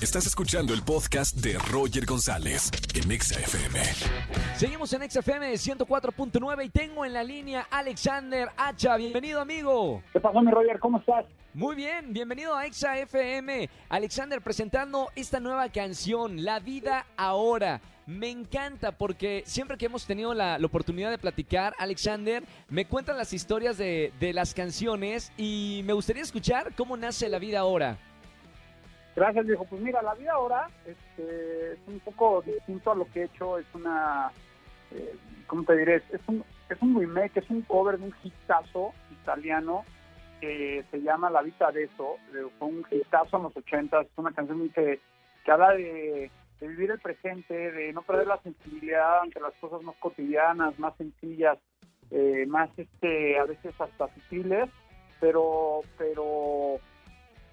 Estás escuchando el podcast de Roger González en Exa FM. Seguimos en XFM 104.9 y tengo en la línea Alexander Hacha. Bienvenido, amigo. ¿Qué pasó, mi Roger? ¿Cómo estás? Muy bien, bienvenido a Exa FM. Alexander presentando esta nueva canción, La vida ahora. Me encanta porque siempre que hemos tenido la, la oportunidad de platicar, Alexander, me cuentan las historias de, de las canciones y me gustaría escuchar cómo nace La vida ahora. Gracias, viejo. Pues mira, la vida ahora este, es un poco distinto a lo que he hecho. Es una, eh, ¿cómo te diré? Es un, es un remake, es un cover de un hitazo italiano que se llama La Vita de Eso. Fue un hitazo en los ochentas. Es una canción que, que habla de, de vivir el presente, de no perder la sensibilidad ante las cosas más cotidianas, más sencillas, eh, más este, a veces hasta sutiles, pero, pero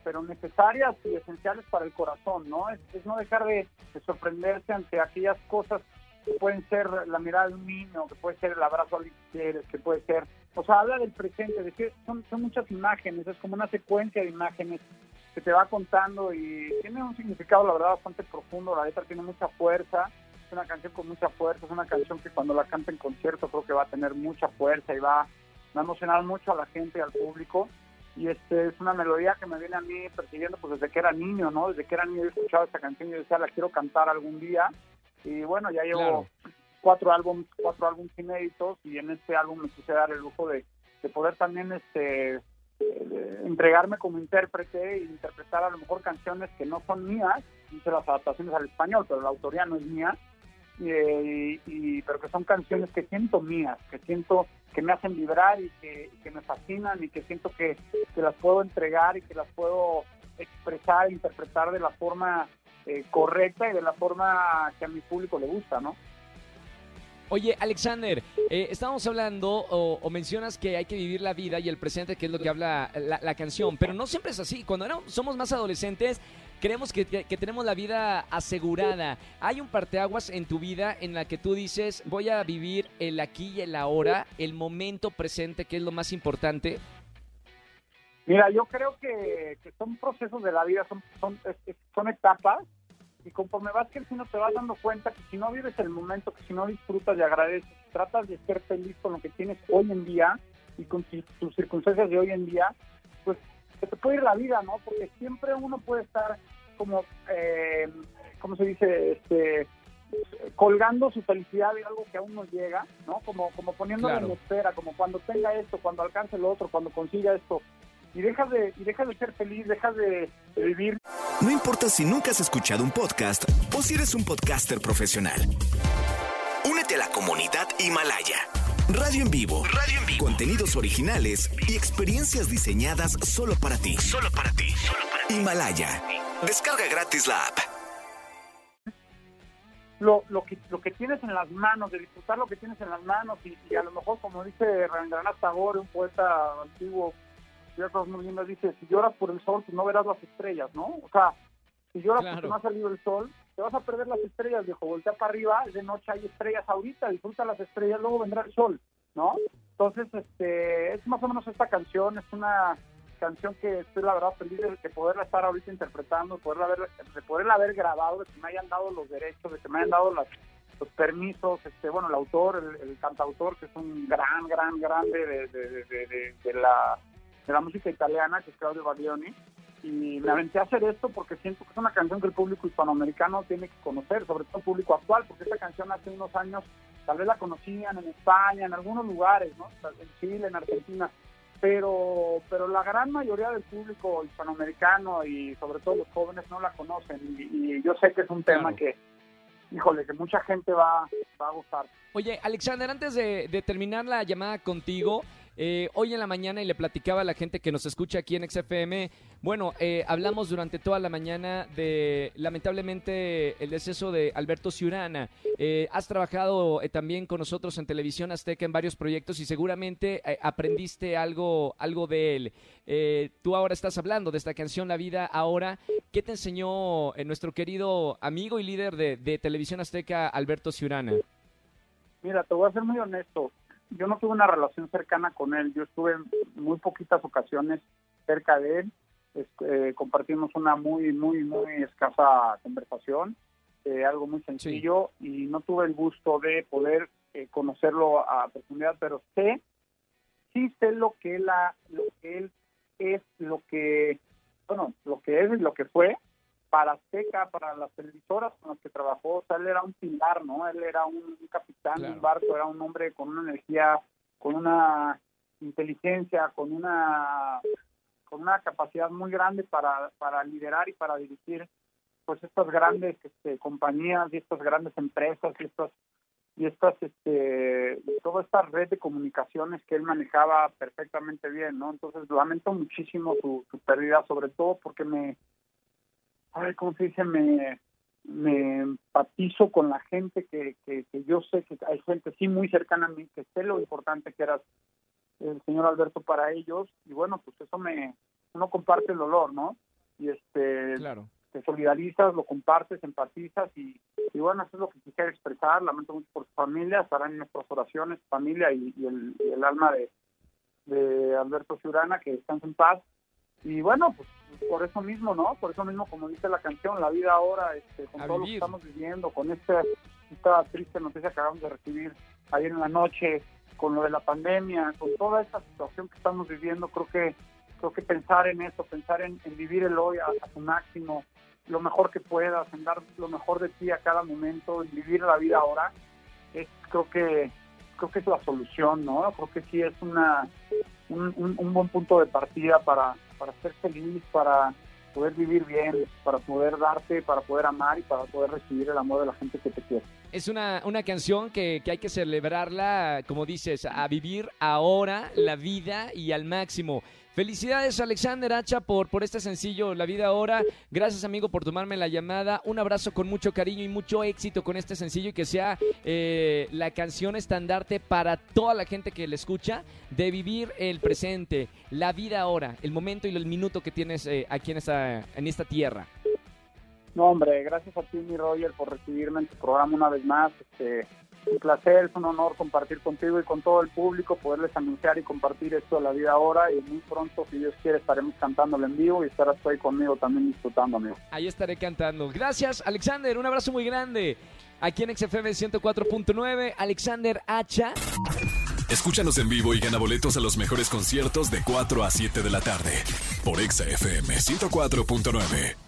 pero necesarias y esenciales para el corazón, ¿no? Es, no dejar de, de, sorprenderse ante aquellas cosas que pueden ser la mirada de un niño, que puede ser el abrazo al que que puede ser, o sea, habla del presente, de que son, son muchas imágenes, es como una secuencia de imágenes que te va contando y tiene un significado, la verdad, bastante profundo, la letra tiene mucha fuerza, es una canción con mucha fuerza, es una canción que cuando la canta en concierto creo que va a tener mucha fuerza y va, va a emocionar mucho a la gente y al público y este es una melodía que me viene a mí persiguiendo pues desde que era niño, ¿no? Desde que era niño he escuchado esta canción y yo decía, la quiero cantar algún día. Y bueno, ya llevo Claro. cuatro álbumes, cuatro álbumes inéditos y en este álbum me quise dar el lujo de, de poder también este eh, entregarme como intérprete e interpretar a lo mejor canciones que no son mías, hice las adaptaciones al español, pero la autoría no es mía, y, y- y- pero que son canciones que siento mías, que siento que me hacen vibrar y que, me fascinan y que siento que, que las puedo entregar y que las puedo expresar, interpretar de la forma eh, correcta y de la forma que a mi público le gusta, ¿no? Oye, Alexander, eh, estábamos hablando o, o mencionas que hay que vivir la vida y el presente, que es lo que habla la, canción, pero no siempre es así. Cuando éramos- somos más adolescentes, creemos que, que- tenemos la vida asegurada. Hay un parteaguas en tu vida en la que tú dices, voy a vivir el aquí y el ahora, el momento presente, que es lo más importante. Mira, yo creo que, que son procesos de la vida, son, son, son etapas, y conforme vas creciendo te vas dando cuenta que si no vives el momento, que si no disfrutas y agradeces, tratas de ser feliz con lo que tienes hoy en día y con tus circunstancias de hoy en día, pues se te puede ir la vida, ¿no? Porque siempre uno puede estar como, eh, ¿cómo se dice? Este, colgando su felicidad de algo que aún no llega, ¿no? Como, como poniéndolo Claro. en espera, como cuando tenga esto, cuando alcance lo otro, cuando consiga esto. Y dejas de, y dejas de ser feliz, dejas de, de vivir No importa si nunca has escuchado un podcast o si eres un podcaster profesional. Únete a la comunidad Himalaya. Radio en vivo. Radio en vivo. Contenidos originales y experiencias diseñadas solo para ti. Solo para ti. Himalaya. Descarga gratis la app. lo, lo, que, lo que tienes en las manos, de disfrutar lo que tienes en las manos y, y a lo mejor, como dice Rabindranath Tagore, un poeta antiguo, muy lindas, dice, si lloras por el sol, pues no verás las estrellas, ¿no? O sea, si lloras Claro. porque no ha salido el sol, te vas a perder las estrellas, viejo, voltea para arriba, de noche hay estrellas ahorita, disfruta las estrellas, luego vendrá el sol, ¿no? Entonces, este, es más o menos esta canción, es una canción que estoy la verdad feliz de, de poderla estar ahorita interpretando, de poderla haber, de poderla haber grabado, de que me hayan dado los derechos, de que me hayan dado los permisos, este, bueno, el autor, el, el cantautor, que es un gran, gran, grande de, de, de, de- de- de la, de la música italiana, que es Claudio Baglioni, y me aventé a hacer esto porque siento que es una canción que el público hispanoamericano tiene que conocer, sobre todo el público actual, porque esta canción hace unos años tal vez la conocían en España, en algunos lugares, ¿no? En Chile, en Argentina, pero pero la gran mayoría del público hispanoamericano y sobre todo los jóvenes no la conocen y, y yo sé que es un tema Claro. que, híjole, que mucha gente va, va a gustar. Oye, Alexander, antes de, de terminar la llamada contigo, eh, hoy en la mañana y le platicaba a la gente que nos escucha aquí en XFM, bueno, eh, hablamos durante toda la mañana de lamentablemente el deceso de Alberto Ciurana. Eh, has trabajado eh, también con nosotros en Televisión Azteca en varios proyectos y seguramente eh, aprendiste algo, algo de él. Tú ahora estás hablando de esta canción La Vida Ahora. ¿Qué te enseñó nuestro querido amigo y líder de, de Televisión Azteca, Alberto Ciurana? Mira, te voy a ser muy honesto. Yo no tuve una relación cercana con él. Yo estuve en muy poquitas ocasiones cerca de él. este, compartimos una muy, muy, muy escasa conversación, eh, algo muy sencillo, y no tuve el gusto de poder eh, conocerlo a profundidad, pero sé, sí sé lo que, la, lo que él es, lo que, bueno, lo que es y lo que fue para Azteca, para las televisoras con las que trabajó, o sea, él era un pilar, ¿no? Él era un, capitán de un barco, era un hombre con una energía, con una inteligencia, con una con una capacidad muy grande para, para liderar y para dirigir pues estas grandes este, compañías y estas grandes empresas y estas y estas este toda esta red de comunicaciones que él manejaba perfectamente bien no entonces lamento muchísimo su, su pérdida sobre todo porque me ay cómo se dice me me empatizo con la gente que, que, que yo sé que hay gente sí muy cercana a mí que sé lo importante que era el señor Alberto para ellos y bueno pues eso me uno comparte el dolor no y este claro. te solidarizas lo compartes empatizas y, y bueno eso es lo que quisiera expresar lamento mucho por su familia estarán en nuestras oraciones familia y, y, el, y el, alma de, de Alberto Ciurana que descansa en paz y bueno pues por eso mismo no por eso mismo como dice la canción la vida ahora este, con A todo lo que estamos viviendo con esta esta triste noticia que acabamos de recibir ayer en la noche con lo de la pandemia, con toda esta situación que estamos viviendo, creo que creo que pensar en eso, pensar en, en vivir el hoy a, a, su máximo, lo mejor que puedas, en dar lo mejor de ti a cada momento, en vivir la vida ahora, es creo que creo que es la solución, ¿no? Creo que sí es una un, un, buen punto de partida para, para ser feliz, para poder vivir bien, para poder darte, para poder amar y para poder recibir el amor de la gente que te quiere. Es una, una canción que, que hay que celebrarla, como dices, a vivir ahora la vida y al máximo. Felicidades Alexander Hacha por, por este sencillo La Vida Ahora. Gracias amigo por tomarme la llamada. Un abrazo con mucho cariño y mucho éxito con este sencillo y que sea eh, la canción estandarte para toda la gente que le escucha de vivir el presente, la vida ahora, el momento y el minuto que tienes eh, aquí en esta, en esta tierra. No, hombre, gracias a ti, mi Roger, por recibirme en tu programa una vez más. Este, un placer, es un honor compartir contigo y con todo el público, poderles anunciar y compartir esto de la vida ahora. Y muy pronto, si Dios quiere, estaremos cantándolo en vivo y estarás ahí conmigo también disfrutando, amigo. Ahí estaré cantando. Gracias, Alexander. Un abrazo muy grande. Aquí en XFM 104.9, Alexander Hacha. Escúchanos en vivo y gana boletos a los mejores conciertos de 4 a 7 de la tarde por XFM 104.9.